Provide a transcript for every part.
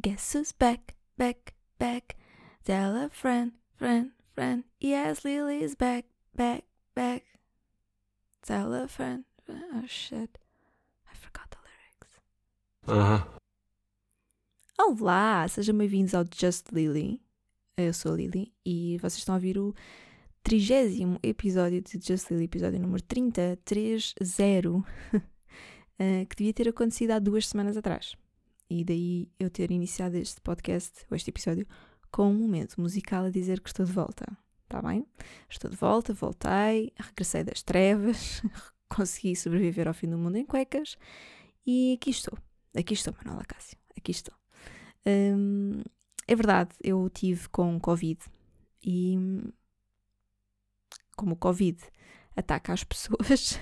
Guess who's back, back, back? Tell a friend, friend, friend. Yes, Lily's back, back, back. Tell a friend, friend. Oh shit. I forgot the lyrics. Aham. Olá, sejam bem-vindos ao Just Lily. Eu sou a Lily e vocês estão a ouvir o trigésimo episódio de Just Lily, episódio número 30, 30, eh, que devia ter acontecido há duas semanas atrás. E daí eu ter iniciado este podcast, ou este episódio, com um momento musical a dizer que estou de volta. Está bem? Estou de volta, voltei, regressei das trevas, consegui sobreviver ao fim do mundo em cuecas e aqui estou. Aqui estou, Manuela Cássio. Aqui estou. Hum, é verdade, eu tive com Covid e como o Covid ataca as pessoas,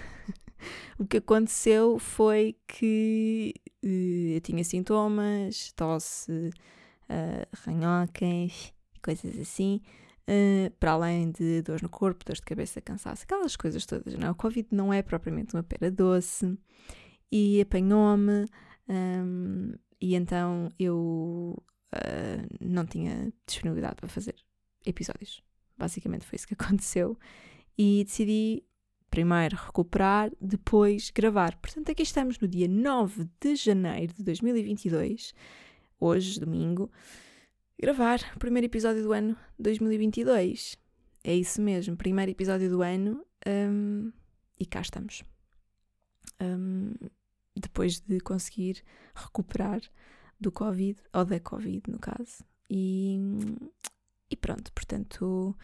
o que aconteceu foi que eu tinha sintomas, tosse, uh, coisas assim, uh, para além de dores no corpo, dores de cabeça, cansaço, aquelas coisas todas. Não? é? O Covid não é propriamente uma pera doce e apanhou-me. um, e então eu uh, não tinha disponibilidade para fazer episódios. Basicamente foi isso que aconteceu. E decidi primeiro recuperar, depois gravar. Portanto, aqui estamos no dia 9 de janeiro de 2022, hoje, domingo, gravar o primeiro episódio do ano 2022. É isso mesmo, primeiro episódio do ano um, e cá estamos. Um, depois de conseguir recuperar do Covid, ou da Covid no caso. E, e pronto, portanto,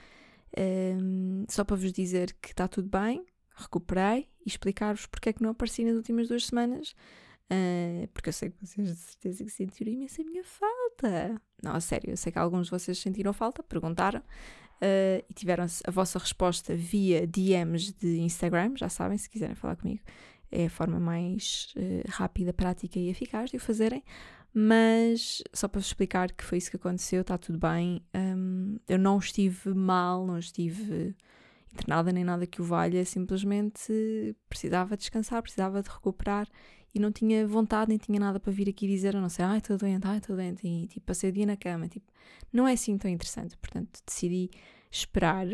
um, só para vos dizer que está tudo bem, recuperei e explicar-vos porque é que não apareci nas últimas duas semanas. Uh, porque eu sei que vocês de certeza que sentiram imensa a minha falta. Não, a sério, eu sei que alguns de vocês sentiram falta, perguntaram uh, e tiveram a vossa resposta via DMs de Instagram. Já sabem, se quiserem falar comigo, é a forma mais uh, rápida, prática e eficaz de o fazerem. Mas só para vos explicar que foi isso que aconteceu, está tudo bem. Um, eu não estive mal, não estive internada nem nada que o valha, simplesmente precisava descansar, precisava de recuperar e não tinha vontade, nem tinha nada para vir aqui dizer, a não ser, ai, estou doente, ai, estou doente, e tipo, passei o dia na cama, tipo, não é assim tão interessante, portanto decidi esperar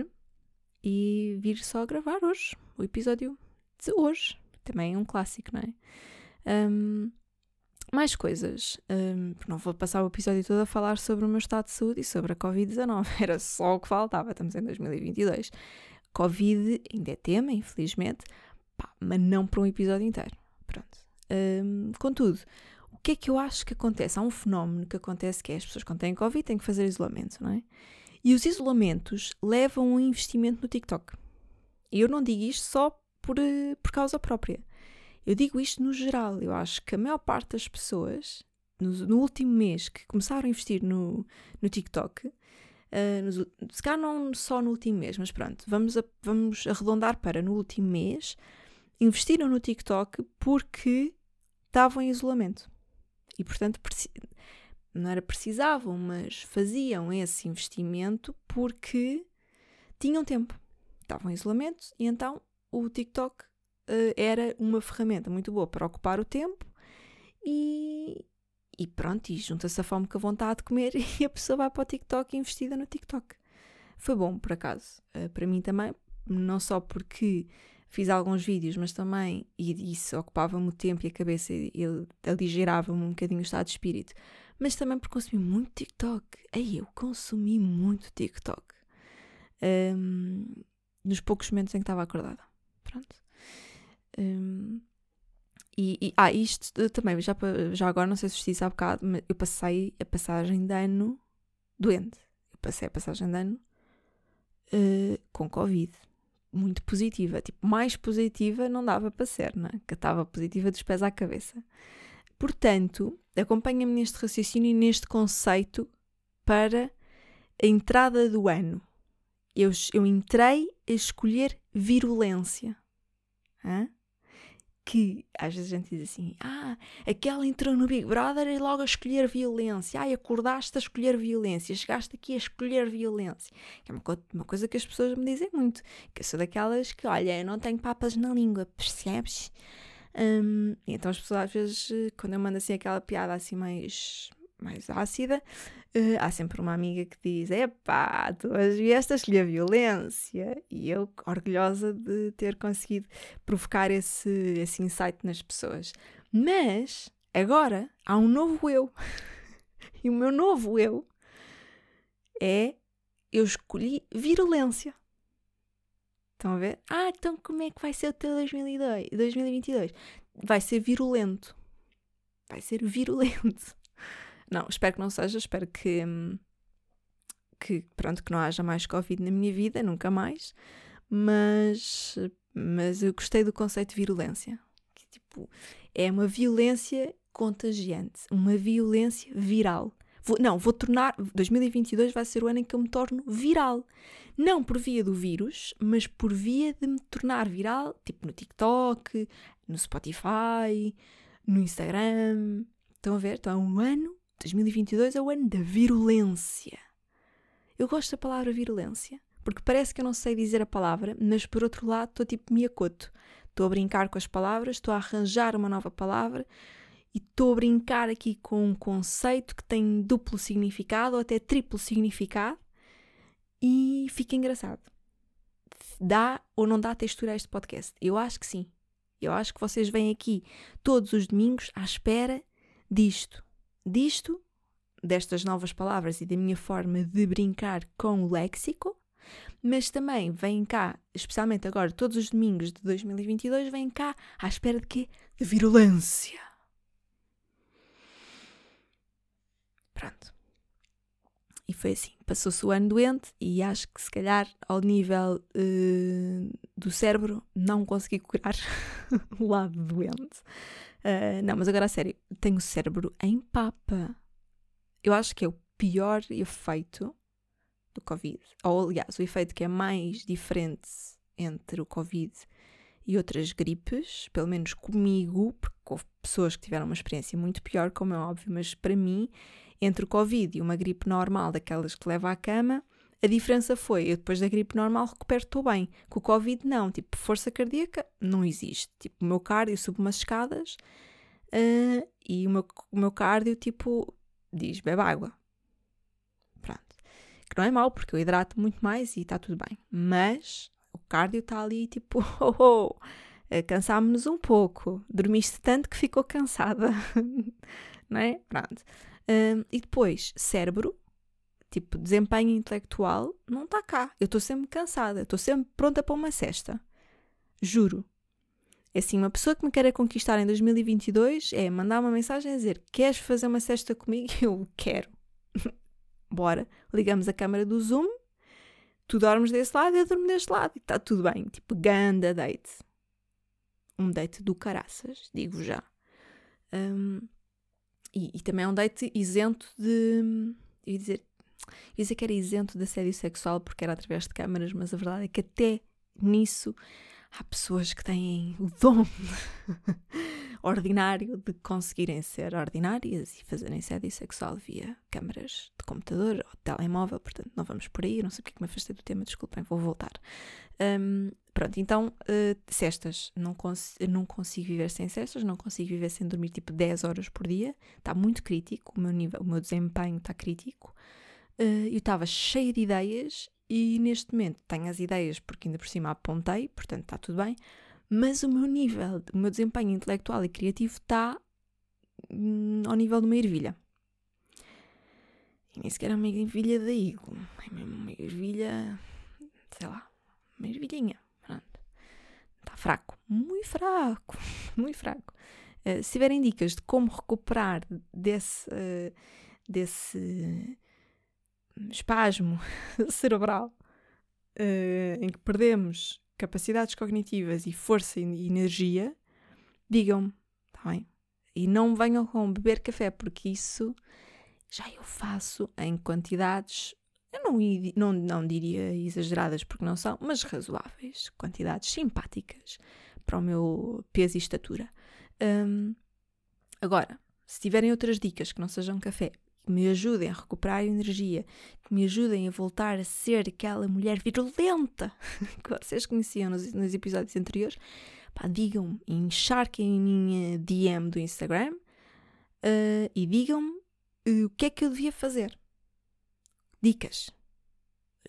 e vir só gravar hoje, o episódio de hoje, também é um clássico, não é? Um, mais coisas, um, não vou passar o episódio todo a falar sobre o meu estado de saúde e sobre a Covid-19, era só o que faltava, estamos em 2022. Covid ainda é tema, infelizmente, pá, mas não para um episódio inteiro. Pronto. Contudo, o que é que eu acho que acontece? Há um fenómeno que acontece que é as pessoas quando têm Covid têm que fazer isolamento, não é? E os isolamentos levam um investimento no TikTok. E eu não digo isto só por, eh, por causa própria. Eu digo isto no geral. Eu acho que a maior parte das pessoas, no, no último mês, que começaram a investir no, no TikTok, uh, nos, se calhar não só no último mês, mas pronto, vamos, a, vamos arredondar para no último mês, investiram no TikTok porque estavam em isolamento. E, portanto, não era precisavam, mas faziam esse investimento porque tinham tempo. Estavam em isolamento e então o TikTok uh, era uma ferramenta muito boa para ocupar o tempo e, e pronto, e junta-se a fome com a vontade de comer e a pessoa vai para o TikTok investida no TikTok. Foi bom, por acaso, uh, para mim também, não só porque fiz alguns vídeos, mas também, e isso ocupava-me o tempo e a cabeça, e aligerava-me um bocadinho o estado de espírito, mas também porque consumi muito TikTok. Aí eu consumi muito TikTok. Um, nos poucos momentos em que estava acordada. Pronto. Um, e, e, ah, isto também, já, já agora, não sei se disse há bocado, mas eu passei a passagem de ano doente. Eu passei a passagem de ano uh, com Covid. Muito positiva. Tipo, mais positiva não dava para ser, não é? Que estava positiva dos pés à cabeça. Portanto, acompanha-me neste raciocínio e neste conceito para a entrada do ano. Eu, eu entrei a escolher virulência. Hã? Que às vezes a gente diz assim: ah, aquela entrou no Big Brother e logo a escolher violência. Ai, acordaste a escolher violência, chegaste aqui a escolher violência. Que é uma, co uma coisa que as pessoas me dizem muito. Que eu sou daquelas que, olha, eu não tenho papas na língua, percebes? Um, então as pessoas às vezes, quando eu mando assim aquela piada assim mais, mais ácida, uh, há sempre uma amiga que diz: Epá, tu vieste a escolher violência. E eu, orgulhosa de ter conseguido provocar esse, esse insight nas pessoas. Mas, agora, há um novo eu. e o meu novo eu é: eu escolhi virulência. Estão a ver? Ah, então como é que vai ser o teu 2002, 2022? Vai ser virulento. Vai ser virulento. Não, espero que não seja, espero que, que pronto, que não haja mais Covid na minha vida, nunca mais. Mas, mas eu gostei do conceito de virulência. Que, tipo, é uma violência contagiante, uma violência viral. Vou, não, vou tornar. 2022 vai ser o ano em que eu me torno viral. Não por via do vírus, mas por via de me tornar viral, tipo no TikTok, no Spotify, no Instagram. Estão a ver? Então é um ano 2022 é o ano da virulência. Eu gosto da palavra virulência, porque parece que eu não sei dizer a palavra, mas por outro lado estou tipo miacoto. Estou a brincar com as palavras, estou a arranjar uma nova palavra e estou a brincar aqui com um conceito que tem duplo significado ou até triplo significado e fica engraçado. Dá ou não dá textura a este podcast? Eu acho que sim. Eu acho que vocês vêm aqui todos os domingos à espera disto disto, destas novas palavras e da minha forma de brincar com o léxico, mas também vêm cá, especialmente agora, todos os domingos de 2022, vêm cá à espera de quê? De virulência. Pronto. E foi assim. Passou-se o ano doente e acho que se calhar ao nível uh, do cérebro não consegui curar o lado doente. Uh, não, mas agora a sério, tenho o cérebro em papa. Eu acho que é o pior efeito do Covid. Ou, aliás, o efeito que é mais diferente entre o Covid e outras gripes, pelo menos comigo, porque houve pessoas que tiveram uma experiência muito pior, como é óbvio, mas para mim, entre o Covid e uma gripe normal, daquelas que leva à cama, a diferença foi, eu depois da gripe normal recupero, estou bem. Com o Covid, não. Tipo, força cardíaca não existe. Tipo, o meu cardio sube umas escadas uh, e o meu, o meu cardio, tipo, diz, bebe água. Pronto. Que não é mau, porque eu hidrato muito mais e está tudo bem. Mas o cardio está ali, tipo, oh, oh, uh, cansámos-nos um pouco. Dormiste tanto que ficou cansada. não é? Pronto. Uh, e depois, cérebro, tipo, desempenho intelectual, não está cá. Eu estou sempre cansada, estou sempre pronta para uma cesta. Juro. É assim, uma pessoa que me queira conquistar em 2022 é mandar uma mensagem a dizer: Queres fazer uma cesta comigo? Eu quero. Bora. Ligamos a câmera do Zoom, tu dormes desse lado e eu durmo deste lado. E está tudo bem. Tipo, ganda date. Um date do caraças, digo já. Um, e, e, também é um date isento de. Ia dizer ia dizer que era isento de assédio sexual porque era através de câmaras, mas a verdade é que até nisso há pessoas que têm o dom ordinário de conseguirem ser ordinárias e fazerem assédio sexual via câmaras de computador ou de telemóvel, portanto não vamos por aí, não sei porque é que me afastei do tema, desculpem, vou voltar. Um, pronto, então uh, cestas, não, cons não consigo viver sem cestas, não consigo viver sem dormir tipo 10 horas por dia, está muito crítico, o meu nível, o meu desempenho está crítico. Uh, eu estava cheia de ideias e neste momento tenho as ideias porque ainda por cima apontei, portanto está tudo bem, mas o meu nível, o meu desempenho intelectual e criativo está hum, ao nível de uma ervilha. E nem sequer é uma ervilha da Igo, é mesmo uma ervilha, sei lá, uma ervilhinha. Pronto. Está fraco, muito fraco, muito fraco. Uh, se tiverem dicas de como recuperar desse, uh, desse espasmo cerebral uh, em que perdemos capacidades cognitivas e força e energia, digam-me, está bem? E não venham com beber café, porque isso já eu faço em quantidades, eu não, não, não diria exageradas porque não são, mas razoáveis, quantidades simpáticas para o meu peso e estatura. Um, agora, se tiverem outras dicas que não sejam café, que me ajudem a recuperar energia, que me ajudem a voltar a ser aquela mulher virulenta que vocês conheciam nos, nos episódios anteriores, pá, digam-me, encharquem a minha DM do Instagram uh, e digam-me uh, o que é que eu devia fazer. Dicas.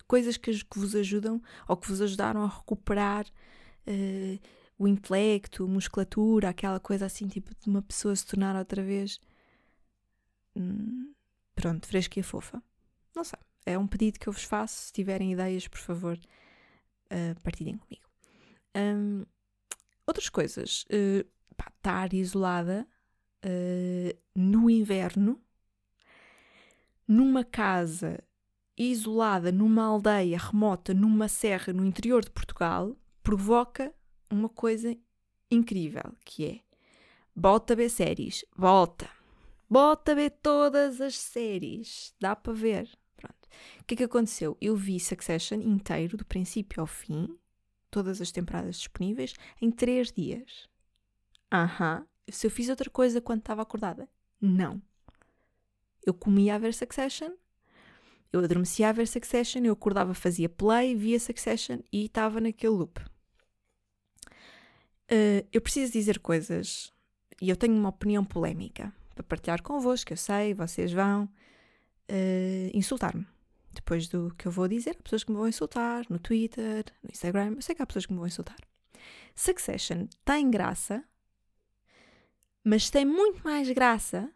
Coisas que, que vos ajudam ou que vos ajudaram a recuperar uh, o intelecto, a musculatura, aquela coisa assim, tipo de uma pessoa se tornar outra vez. Hum, pronto, fresca e fofa. Não sei. É um pedido que eu vos faço. Se tiverem ideias, por favor, uh, partilhem comigo. Um, outras coisas. Uh, pá, estar isolada uh, no inverno, numa casa isolada, numa aldeia remota, numa serra no interior de Portugal, provoca uma coisa incrível, que é bota ver séries, bota, bota ver todas as séries, dá para ver. Pronto. O que é que aconteceu? Eu vi Succession inteiro, do princípio ao fim, todas as temporadas disponíveis, em três dias. Aham. Se eu fiz outra coisa quando estava acordada? Não. Eu comia a ver Succession, eu adormecia a ver Succession, eu acordava, fazia play, via Succession e estava naquele loop. Uh, eu preciso dizer coisas e eu tenho uma opinião polémica para partilhar convosco, eu sei, vocês vão uh, insultar-me. Depois do que eu vou dizer, há pessoas que me vão insultar no Twitter, no Instagram, eu sei que há pessoas que me vão insultar. Succession tem graça, mas tem muito mais graça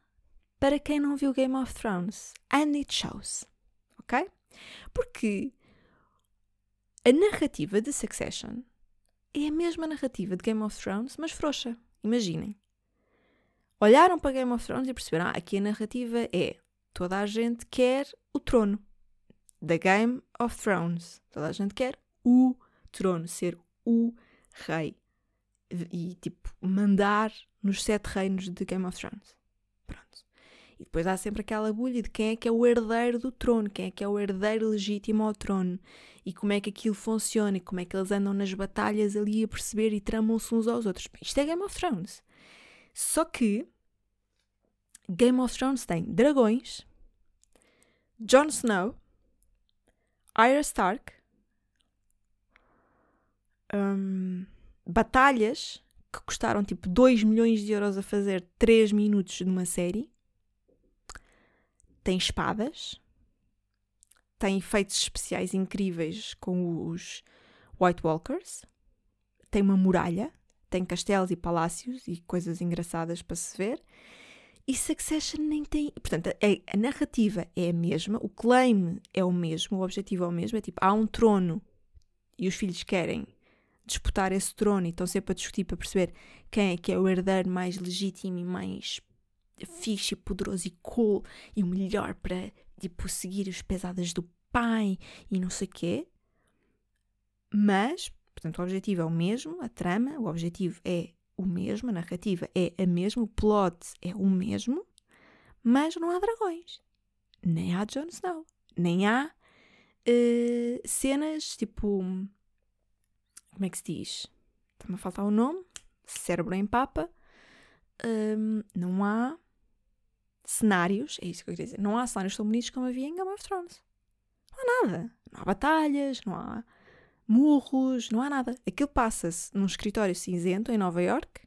para quem não viu Game of Thrones. And it shows. Ok? Porque a narrativa de Succession é a mesma narrativa de Game of Thrones, mas frouxa. Imaginem. Olharam para Game of Thrones e perceberam: ah, aqui a narrativa é toda a gente quer o trono. Da Game of Thrones. Toda a gente quer o trono, ser o rei. E, tipo, mandar nos sete reinos de Game of Thrones. Pronto. E depois há sempre aquela bulha de quem é que é o herdeiro do trono, quem é que é o herdeiro legítimo ao trono e como é que aquilo funciona e como é que eles andam nas batalhas ali a perceber e tramam-se uns aos outros. Isto é Game of Thrones. Só que Game of Thrones tem dragões, Jon Snow, Arya Stark, um, batalhas que custaram tipo 2 milhões de euros a fazer 3 minutos de uma série. Tem espadas. Tem efeitos especiais incríveis com os White Walkers. Tem uma muralha. Tem castelos e palácios e coisas engraçadas para se ver. E Succession nem tem. Portanto, a, a narrativa é a mesma, o claim é o mesmo, o objetivo é o mesmo. É tipo, há um trono e os filhos querem disputar esse trono e estão sempre a discutir para perceber quem é que é o herdeiro mais legítimo e mais fixe, e poderoso e cool e o melhor para tipo, seguir as pesadas do pai e não sei o quê. Mas, portanto, o objetivo é o mesmo, a trama, o objetivo é o mesmo, a narrativa é a mesma, o plot é o mesmo, mas não há dragões. Nem há Jon Snow. Nem há uh, cenas tipo como é que se diz? Está-me a faltar o nome. Cérebro em papa. Um, não há cenários, é isso que eu queria dizer. Não há cenários tão bonitos como havia em Game of Thrones. Não há nada. Não há batalhas, não há murros, não há nada. Aquilo passa-se num escritório cinzento em Nova York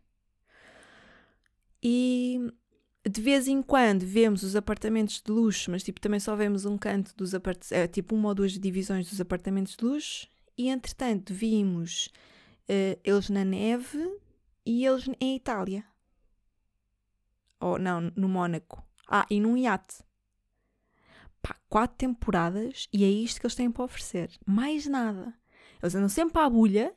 e de vez em quando vemos os apartamentos de luxo, mas tipo também só vemos um canto dos apartamentos, é, tipo uma ou duas divisões dos apartamentos de luxo e entretanto vimos uh, eles na neve e eles em Itália. Ou não, no Mónaco. Ah, e num iate. Pá, quatro temporadas e é isto que eles têm para oferecer. Mais nada. Eles andam sempre à bulha,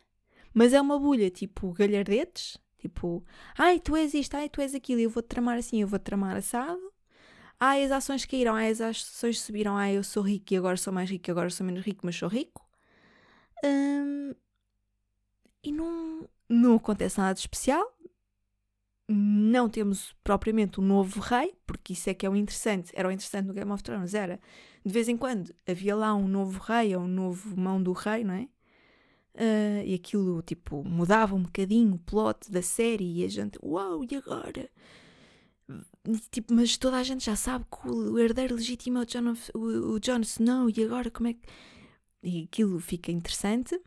mas é uma bulha tipo galhardetes. Tipo, ai, tu és isto, ai, tu és aquilo, eu vou-te tramar assim, eu vou-te tramar assado. Ai, as ações caíram, ai, as ações subiram, ai, eu sou rico e agora sou mais rico, agora sou menos rico, mas sou rico. Hum, e não, não acontece nada de especial. Não temos propriamente um novo rei, porque isso é que é o interessante. Era o interessante no Game of Thrones, era de vez em quando havia lá um novo rei ou um novo mão do rei, não é? Uh, e aquilo tipo mudava um bocadinho o plot da série e a gente, uau, e agora? Tipo, mas toda a gente já sabe que o herdeiro legítimo é o Jon, o, o Jon Snow e agora como é que e aquilo fica interessante.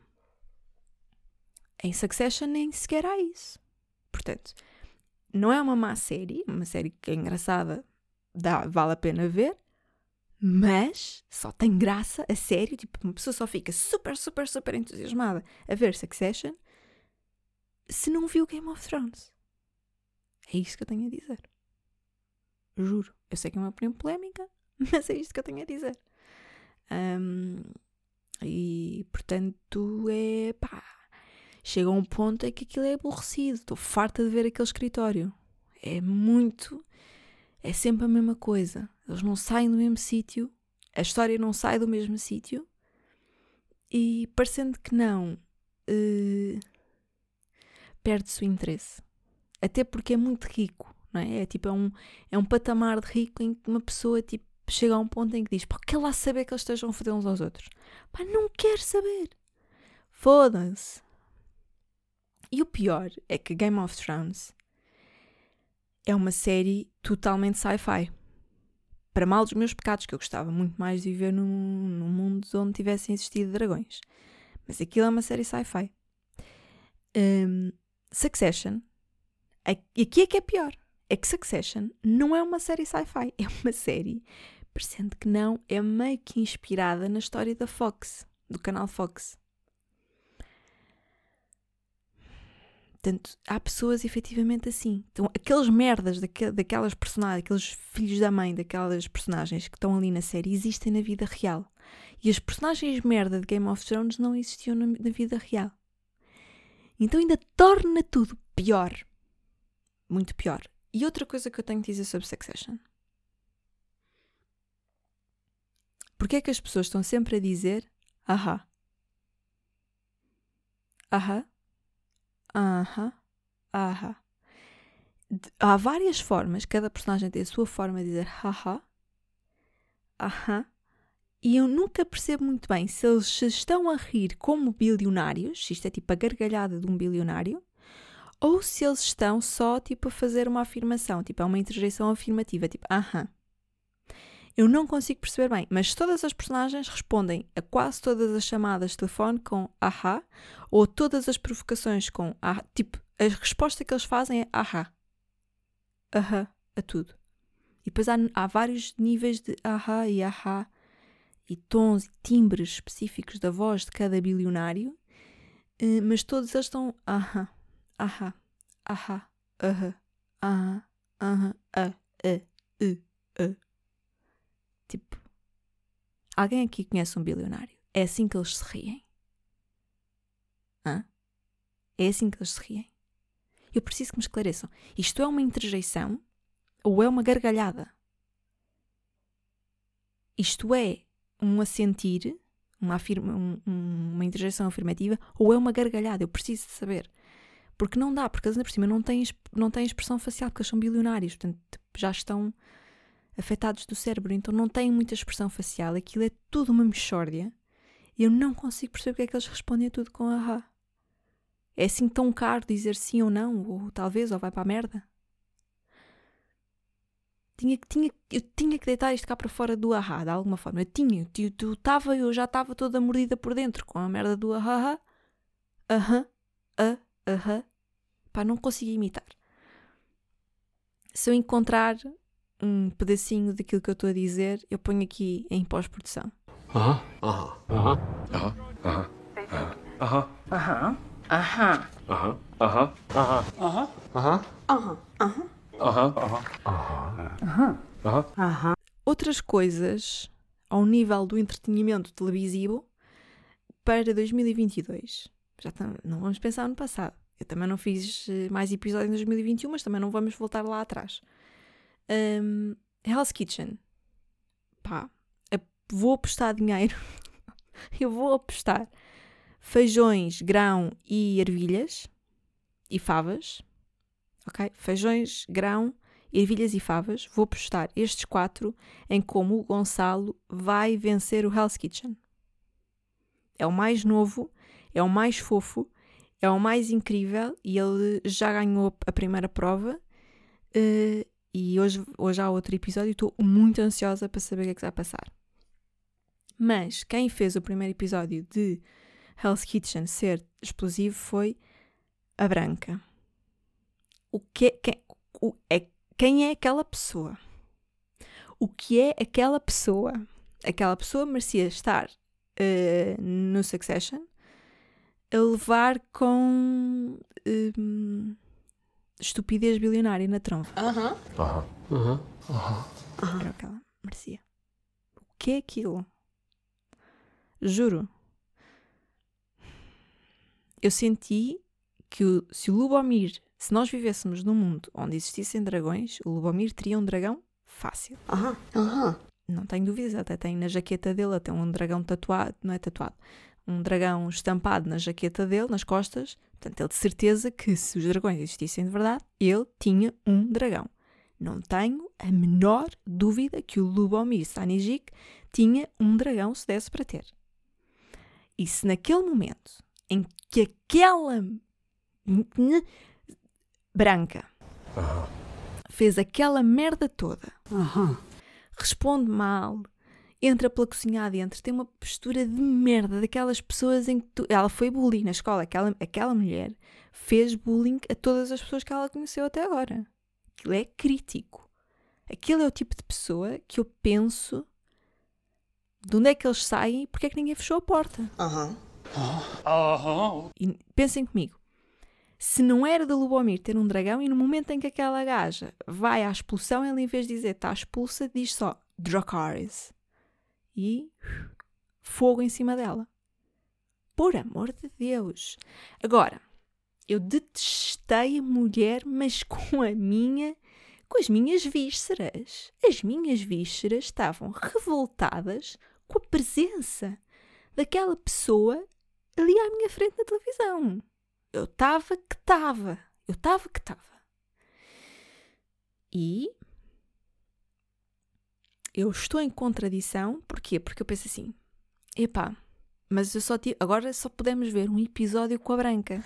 Em Succession nem sequer há isso. Portanto, não é uma má série, uma série que é engraçada, dá, vale a pena ver, mas só tem graça, a sério, tipo, uma pessoa só fica super, super, super entusiasmada a ver Succession se não viu Game of Thrones. É isto que eu tenho a dizer. Juro. Eu sei que é uma opinião polémica, mas é isto que eu tenho a dizer. Um, e portanto é pá. Chega a um ponto em que aquilo é aborrecido. Estou farta de ver aquele escritório. É muito. É sempre a mesma coisa. Eles não saem do mesmo sítio. A história não sai do mesmo sítio. E parecendo que não, uh, perde-se o interesse. Até porque é muito rico, não é? É tipo, é um, é um patamar de rico em que uma pessoa tipo, chega a um ponto em que diz: Pá, quer lá saber que eles estejam a foder uns aos outros? Pá, não quer saber. Foda-se. E o pior é que Game of Thrones é uma série totalmente sci-fi. Para mal dos meus pecados, que eu gostava muito mais de viver num, num mundo onde tivessem existido dragões. Mas aquilo é uma série sci-fi. Um, Succession, aqui é que é pior, é que Succession não é uma série sci-fi, é uma série, parecendo que não, é meio que inspirada na história da Fox, do canal Fox. Portanto, há pessoas efetivamente assim. Então, aqueles merdas daquelas personagens, aqueles filhos da mãe daquelas personagens que estão ali na série existem na vida real. E as personagens merda de Game of Thrones não existiam na, na vida real. Então ainda torna tudo pior. Muito pior. E outra coisa que eu tenho que dizer sobre Succession. Porquê é que as pessoas estão sempre a dizer ahá? Ahá? Ahá? Ahá? Há várias formas, cada personagem tem a sua forma de dizer haha, ahá, e eu nunca percebo muito bem se eles se estão a rir como bilionários, se isto é tipo a gargalhada de um bilionário, ou se eles estão só tipo a fazer uma afirmação, tipo é uma interjeição afirmativa, tipo aham. Eu não consigo perceber bem, mas todas as personagens respondem a quase todas as chamadas de telefone com ahá, ou todas as provocações com ahá, tipo, a resposta que eles fazem é ahá. Ahá, a tudo. E depois há, vários níveis de ahá e ahá e tons e timbres específicos da voz de cada bilionário, eh, mas todos eles estão ahá, ahá, ahá, ahá, ahá, ahá, a, a, e, a. Tipo, alguém aqui conhece um bilionário? É assim que eles se riem? Hã? É assim que eles se riem? Eu preciso que me esclareçam. Isto é uma interjeição ou é uma gargalhada? Isto é um assentir, uma, afirma, um, uma interjeição afirmativa, ou é uma gargalhada? Eu preciso de saber. Porque não dá, porque eles ainda por cima não têm, não têm expressão facial, porque eles são bilionários, portanto já estão afetados do cérebro, então não têm muita expressão facial, aquilo é tudo uma mexórdia e eu não consigo perceber porque é que eles respondem a tudo com ahá. É assim tão caro dizer sim ou não, ou talvez, ou vai para a merda? Tinha, tinha, eu tinha que deitar isto cá para fora do ahá, de alguma forma. Eu tinha, eu, eu, estava, eu já estava toda mordida por dentro com a merda do ahá. Aham, ah, aham. Pá, não consigo imitar. Se eu encontrar um pedacinho daquilo que eu estou a dizer, eu ponho aqui em pós-produção. Aham, aham, aham, aham, aham, aham, aham, aham, aham, aham, aham, aham, aham, aham, aham. Aham. Aham. Aham. Aham. Outras coisas ao nível do entretenimento televisivo para 2022. Já não vamos pensar no passado. Eu também não fiz eh, mais episódios em 2021, mas também não vamos voltar lá atrás. Um, Hell's Kitchen. Pá, vou apostar dinheiro. Eu vou apostar feijões, grão e ervilhas e favas ok? Feijões, grão, ervilhas e favas. Vou postar estes quatro em como o Gonçalo vai vencer o Hell's Kitchen. É o mais novo, é o mais fofo, é o mais incrível e ele já ganhou a primeira prova. Uh, e hoje, hoje há outro episódio e estou muito ansiosa para saber o que é que vai passar. Mas quem fez o primeiro episódio de Hell's Kitchen ser explosivo foi a Branca o que, quem, o, é, quem é aquela pessoa? o que é aquela pessoa. Aquela pessoa merecia estar uh, no Succession a levar com um, estupidez bilionária na tromba. Aham. Aham. Aham. Aham. Era o que ela merecia. O que é aquilo? Juro. Eu senti que o, se o Lubomir, se nós vivêssemos num mundo onde existissem dragões, o Lubomir teria um dragão fácil. Aham. Aham. Não tenho dúvidas, até tem na jaqueta dele até um dragão tatuado, não é tatuado, um dragão estampado na jaqueta dele, nas costas. Portanto, ele de certeza que se os dragões existissem de verdade, ele tinha um dragão. Não tenho a menor dúvida que o Lubomir Stanisic tinha um dragão se desse para ter. E se naquele momento em que aquela branca fez aquela merda toda, responde mal, entra pela cozinha adentro, tem uma postura de merda daquelas pessoas em que tu... ela foi bullying na escola, aquela, aquela mulher fez bullying a todas as pessoas que ela conheceu até agora. Aquilo é crítico. Aquele é o tipo de pessoa que eu penso de onde é que eles saem e porque é que ninguém fechou a porta. Aham. Aham. E pensem comigo. Se não era de Lubomir ter um dragão e no momento em que aquela gaja vai à expulsão, ele em vez de dizer está expulsa, diz só Dracarys. E fogo em cima dela. Por amor de Deus. Agora, eu detestei a mulher, mas com a minha, com as minhas vísceras. As minhas vísceras estavam revoltadas com a presença daquela pessoa ali à minha frente na televisão. Eu estava que estava. Eu estava que estava. E eu estou em contradição. Porquê? Porque eu penso assim: epá, mas eu só tive, agora só podemos ver um episódio com a Branca.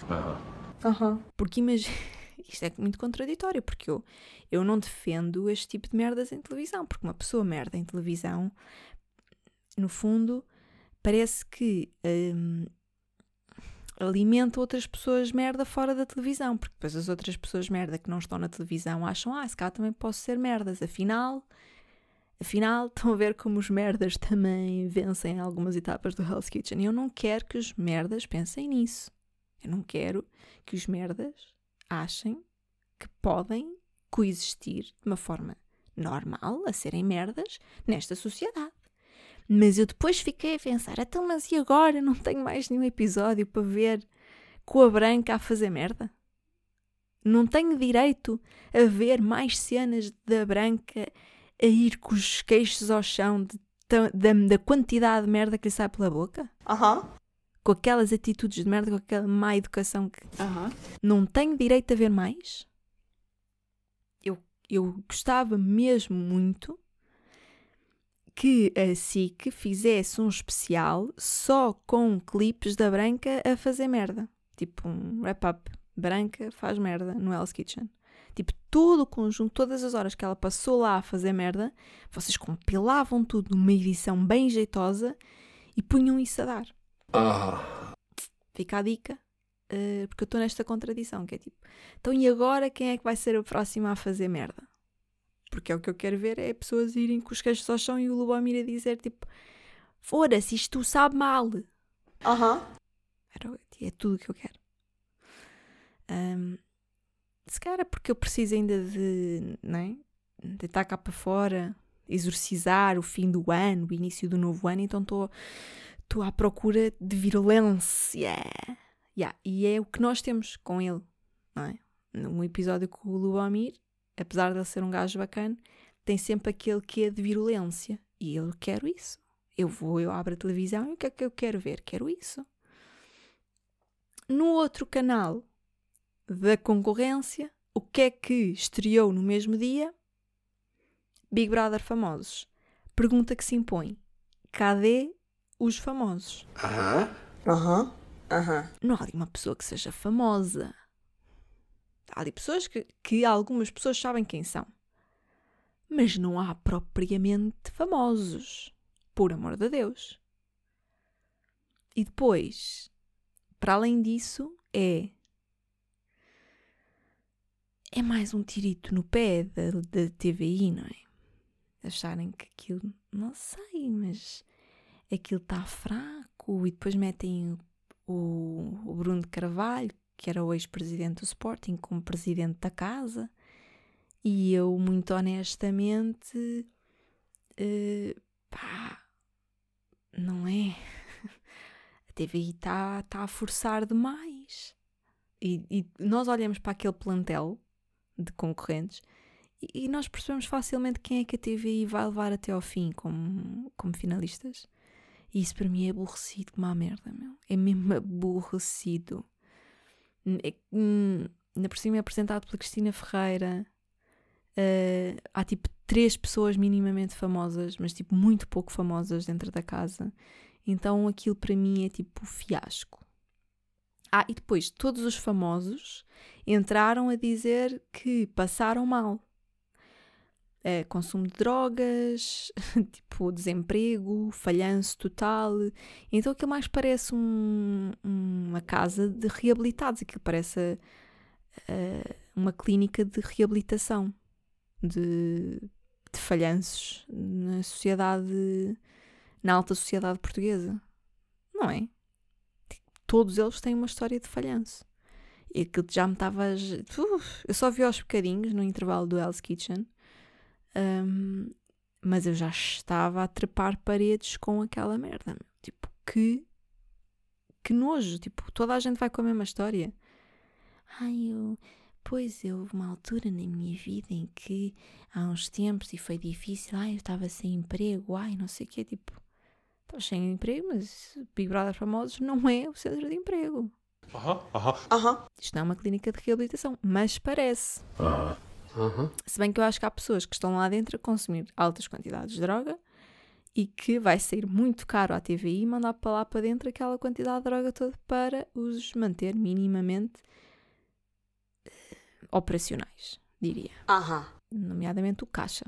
Aham. Porque imagina. Isto é muito contraditório, porque eu, eu não defendo este tipo de merdas em televisão. Porque uma pessoa merda em televisão, no fundo, parece que hum, alimenta outras pessoas merda fora da televisão. Porque depois as outras pessoas merda que não estão na televisão acham, ah, se cá também posso ser merdas. Afinal, afinal, estão a ver como os merdas também vencem algumas etapas do Hell's Kitchen. Eu não quero que os merdas pensem nisso. Eu não quero que os merdas achem que podem coexistir de uma forma normal, a serem merdas, nesta sociedade. Mas eu depois fiquei a pensar, então, mas e agora? Não tenho mais nenhum episódio para ver com a branca a fazer merda? Não tenho direito a ver mais cenas da branca a ir com os queixos ao chão de, da, da quantidade de merda que lhe sai pela boca? Aham. Com aquelas atitudes de merda, com aquela má educação que não tenho direito a ver mais? Eu, eu gostava mesmo muito que a SIC fizesse um especial só com clipes da Branca a fazer merda. Tipo um wrap-up. Branca faz merda no Hell's Kitchen. Tipo, todo o conjunto, todas as horas que ela passou lá a fazer merda, vocês compilavam tudo numa edição bem jeitosa e punham isso a dar. Ah. Fica a dica, eh, porque eu estou nesta contradição, que é tipo, então e agora quem é que vai ser a próxima a fazer merda? Porque é o que eu quero ver é pessoas irem com os queixos ao chão e o Lubomir a dizer tipo, fora-se, isto sabe mal. Aham. Era, é tudo o que eu quero. Ahm, se calhar é porque eu preciso ainda de, não é? de estar cá para fora, exorcizar o fim do ano, o início do novo ano, então estou estou à procura de virulência. Yeah. E é o que nós temos com ele, não é? Num episódio com o Lubomir, apesar de ele ser um gajo bacana, tem sempre aquele que é de virulência. E eu quero isso. Eu vou, eu abro a televisão e o que é que eu quero ver? Quero isso. No outro canal da concorrência, o que é que estreou no mesmo dia? Big Brother Famosos. Pergunta que se impõe: cadê os famosos? Aham. Aham. Aham. Não há ali uma pessoa que seja famosa. Há ali pessoas que, que algumas pessoas sabem quem são. Mas não há propriamente famosos. Por amor de Deus. E depois, para além disso, é. É mais um tirito no pé da, da TVI, não é? acharem que aquilo, não sei, mas aquilo está fraco e depois metem o, o Bruno de Carvalho, que era o ex-presidente do Sporting, como presidente da casa. E eu, muito honestamente, uh, pá, não é? A TVI está tá a forçar demais. E, e, nós olhamos para aquele plantel de concorrentes e, nós percebemos facilmente quem é que a TVI vai levar até ao fim como, como finalistas. E isso para mim é aborrecido como a merda, meu. É mesmo aborrecido. É, por cima é apresentado pela Cristina Ferreira. Uh, há tipo três pessoas minimamente famosas, mas tipo muito pouco famosas dentro da casa. Então aquilo para mim é tipo fiasco. Ah, e depois todos os famosos entraram a dizer que passaram mal. É, consumo de drogas, tipo desemprego, falhanço total. Então aquilo mais parece um, uma casa de reabilitados, aquilo parece uh, uma clínica de reabilitação de, de falhanços na sociedade, na alta sociedade portuguesa. Não é? Todos eles têm uma história de falhanço. E aquilo já me estava. Eu só vi aos bocadinhos no intervalo do Hell's Kitchen um, mas eu já estava a trepar paredes com aquela merda. Tipo, que, que nojo. Tipo, toda a gente vai com a mesma história. Ai, eu. Pois houve uma altura na minha vida em que há uns tempos e foi difícil. Ai, eu estava sem emprego. Ai, não sei o quê. Tipo, estás sem emprego, mas Big Brother Famosos não é o centro de emprego. Aham, aham, aham. Isto não é uma clínica de reabilitação, mas parece. Aham. Uhum. Se bem que eu acho que há pessoas que estão lá dentro a consumir altas quantidades de droga e que vai sair muito caro à TVI mandar para lá para dentro aquela quantidade de droga toda para os manter minimamente uh, operacionais, diria. Uhum. Nomeadamente o caixa.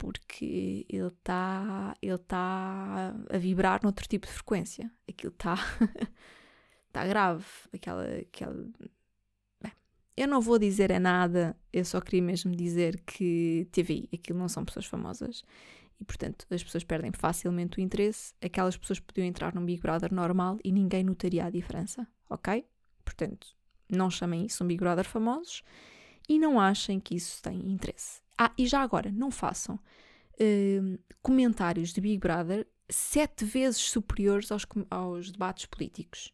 Porque ele está ele tá a vibrar noutro tipo de frequência. Aquilo está tá grave. Aquela, aquela eu não vou dizer é nada, eu só queria mesmo dizer que TVI, aquilo não são pessoas famosas e, portanto, as pessoas perdem facilmente o interesse. Aquelas pessoas podiam entrar num Big Brother normal e ninguém notaria a diferença, ok? Portanto, não chamem isso um Big Brother famosos e não achem que isso tem interesse. Ah, e já agora, não façam uh, comentários de Big Brother sete vezes superiores aos, aos debates políticos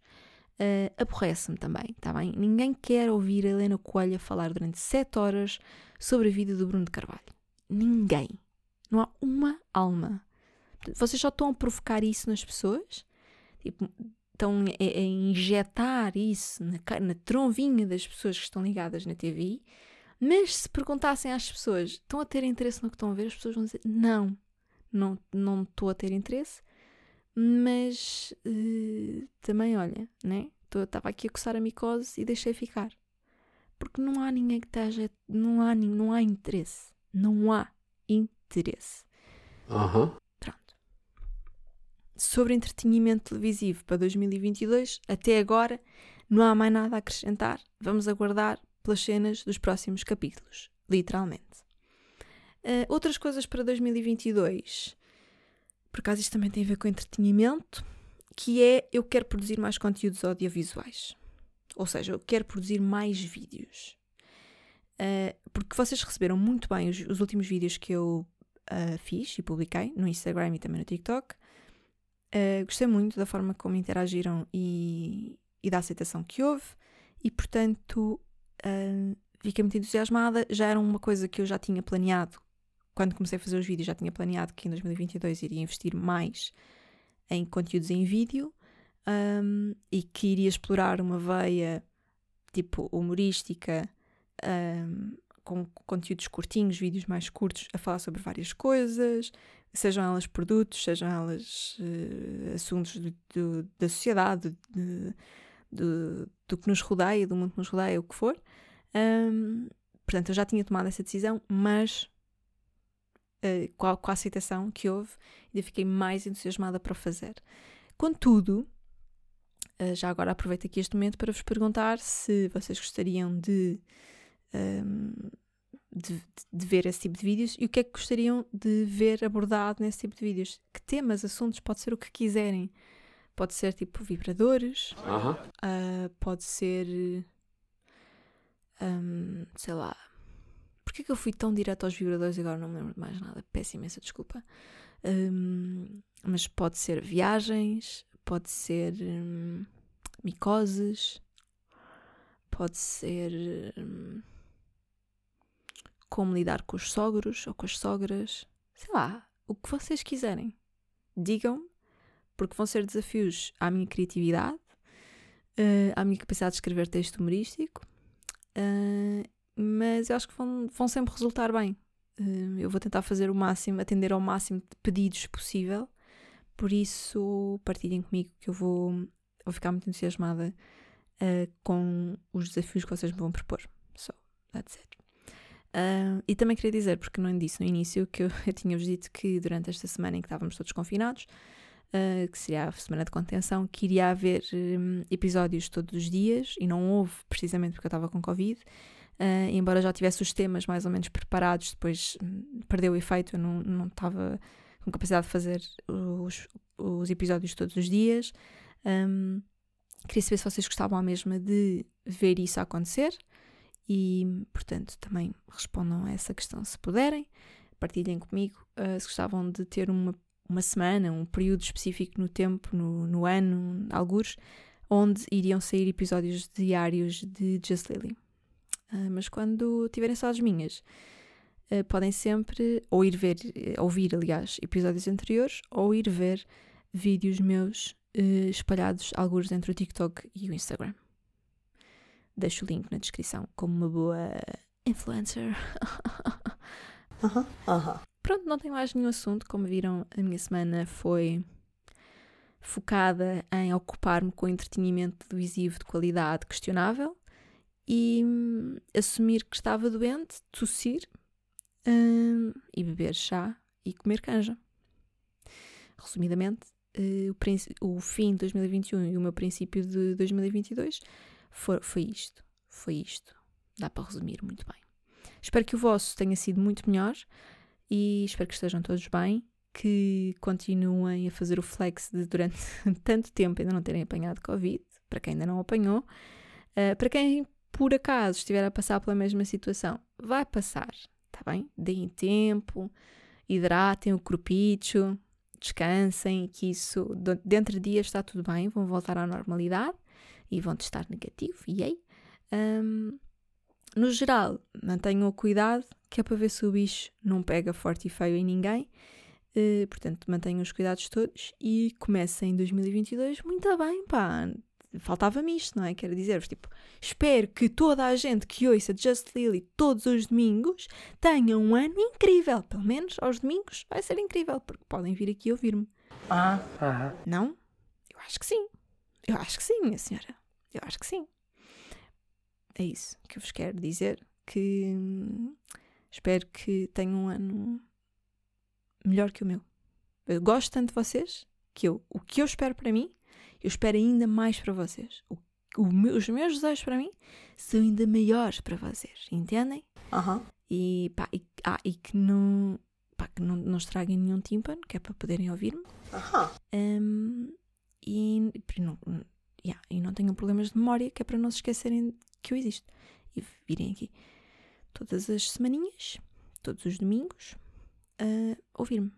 uh, aborrece-me também, está bem? Ninguém quer ouvir Helena Coelho falar durante 7 horas sobre a vida do Bruno de Carvalho. Ninguém. Não há uma alma. Vocês só estão a provocar isso nas pessoas? Tipo, estão a, a injetar isso na, na tronvinha das pessoas que estão ligadas na TV. Mas se perguntassem às pessoas, estão a ter interesse no que estão a ver? As pessoas vão dizer, não, não, não estou a ter interesse mas uh, também, olha, né? Estava aqui a coçar a micose e deixei ficar. Porque não há ninguém que esteja. Não há, não há interesse. Não há interesse. Uhum. Pronto. Sobre entretenimento televisivo para 2022, até agora não há mais nada a acrescentar. Vamos aguardar pelas cenas dos próximos capítulos. Literalmente. Uh, outras coisas para 2022. Por acaso isto também tem a ver com entretenimento, que é eu quero produzir mais conteúdos audiovisuais. Ou seja, eu quero produzir mais vídeos. Uh, porque vocês receberam muito bem os, os últimos vídeos que eu uh, fiz e publiquei no Instagram e também no TikTok. Uh, gostei muito da forma como interagiram e, e da aceitação que houve, e portanto fiquei muito entusiasmada. Já era uma coisa que eu já tinha planeado quando comecei a fazer os vídeos, já tinha planeado que em 2022 iria investir mais em conteúdos em vídeo um, e que iria explorar uma veia tipo humorística um, com conteúdos curtinhos, vídeos mais curtos a falar sobre várias coisas, sejam elas produtos, sejam elas uh, assuntos do, do, da sociedade, de, do, do que nos rodeia, do mundo que nos rodeia, o que for. Um, portanto, eu já tinha tomado essa decisão, mas uh, com, a, com a aceitação que houve, ainda fiquei mais entusiasmada para o fazer. Contudo, uh, já agora aproveito aqui este momento para vos perguntar se vocês gostariam de, um, de, de, ver esse tipo de vídeos e o que é que gostariam de ver abordado nesse tipo de vídeos. Que temas, assuntos, pode ser o que quiserem. Pode ser tipo vibradores, uh -huh. uh, pode ser. Um, sei lá. Porquê que eu fui tão direto aos vibradores e agora não me lembro de mais nada? Peço imensa desculpa. Um, mas pode ser viagens, pode ser um, micoses, pode ser um, como lidar com os sogros ou com as sogras, sei lá, o que vocês quiserem. Digam, porque vão ser desafios à minha criatividade, uh, à minha capacidade de escrever texto humorístico, uh, mas eu acho que vão, vão sempre resultar bem. Uh, eu vou tentar fazer o máximo, atender ao máximo de pedidos possível, por isso partilhem comigo que eu vou, vou ficar muito entusiasmada com os desafios que vocês me vão propor. So, that's it. Uh, e também queria dizer, porque não disse no início, que eu, eu tinha-vos dito que durante esta semana em que estávamos todos confinados, uh, que seria a semana de contenção, que iria haver um, episódios todos os dias, e não houve precisamente porque eu estava com Covid. Uh, embora já tivesse os temas mais ou menos preparados, depois um, perdeu o efeito, eu não, não estava com capacidade de fazer os, os episódios todos os dias. Um, queria saber se vocês gostavam à mesma de ver isso acontecer. E, portanto, também respondam a essa questão se puderem. Partilhem comigo uh, se gostavam de ter uma, uma semana, um período específico no tempo, no, no ano, alguns, onde iriam sair episódios diários de Just Lily. Uh, mas quando tiverem só as minhas, uh, podem sempre ou ir ver, ouvir, aliás, episódios anteriores ou ir ver vídeos meus espalhados, alguns entre o TikTok e o Instagram. Deixo o link na descrição como uma boa influencer. uh uh -huh. Pronto, não tenho mais nenhum assunto. Como viram, a minha semana foi focada em ocupar-me com entretenimento televisivo de qualidade questionável e hum, assumir que estava doente, tossir hum, e beber chá e comer canja. Resumidamente, uh, o, fim de 2021 e o meu princípio de 2022 foi, foi isto. Foi isto. Dá para resumir muito bem. Espero que o vosso tenha sido muito melhor e espero que estejam todos bem, que continuem a fazer o flex de durante tanto tempo ainda não terem apanhado Covid, para quem ainda não apanhou. Uh, para quem por acaso estiver a passar pela mesma situação, vai passar, está bem? Deem tempo, hidratem o corpicho, descansem, que isso dentro de dias está tudo bem, vão voltar à normalidade e vão testar negativo, e aí. Um, no geral, mantenham o cuidado, que é para ver se o bicho não pega forte e feio em ninguém. Uh, portanto, mantenham os cuidados todos e comecem em 2022 muito bem, pá. Faltava-me isto, não é? Quero dizer-vos, tipo, espero que toda a gente que ouça Just Lily todos os domingos tenha um ano incrível. Pelo menos aos domingos vai ser incrível, porque podem vir aqui ouvir-me. Ah, ah. Não? Eu acho que sim. Eu acho que sim, minha senhora. Eu acho que sim. É isso que eu vos quero dizer. Que hum, espero que tenham um ano melhor que o meu. Eu gosto tanto de vocês que eu, o que eu espero para mim, eu espero ainda mais para vocês. O, o meu, os meus desejos para mim são ainda maiores para vocês. Entendem? Uhum. E, pá, e, ah, e que não. Pá, que não, não estraguem nenhum tímpano, que é para poderem ouvir-me. Uhum. Um, e, não, yeah, e não tenham problemas de memória, que é para não se esquecerem que eu existo. E virem aqui todas as semaninhas, todos os domingos, a ouvir-me.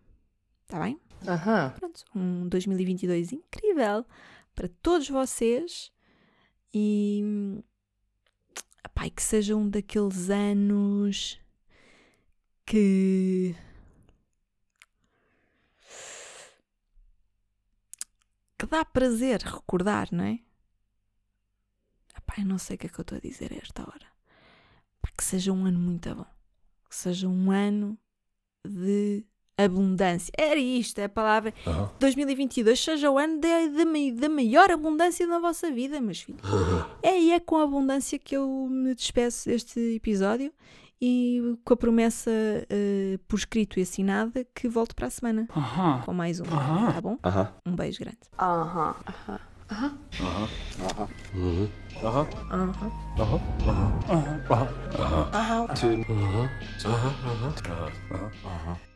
Está bem? Uhum. Pronto, um 2022 incrível para todos vocês e, e que seja um daqueles anos que que dá prazer recordar, não é? Eu não sei o que é que eu estou a dizer a esta hora. Epá, que seja um ano muito bom. Que seja um ano de abundância. Era isto, é a palavra. Uhum. 2022 seja o ano da maior abundância na vossa vida, meus filhos. Uhum. É, e é com abundância que eu me despeço deste episódio e com a promessa uh, por escrito e assinada que volto para a semana com mais um. Tá bom? Um beijo grande. Uh-huh. Uh-huh. Uh-huh. Mm-hmm. Uh-huh. Uh-huh. Uh-huh. Uh-huh. Uh-huh. Uh-huh. Uh-huh. Uh-huh. Uh-huh. Uh-huh. Uh-huh. Uh-huh.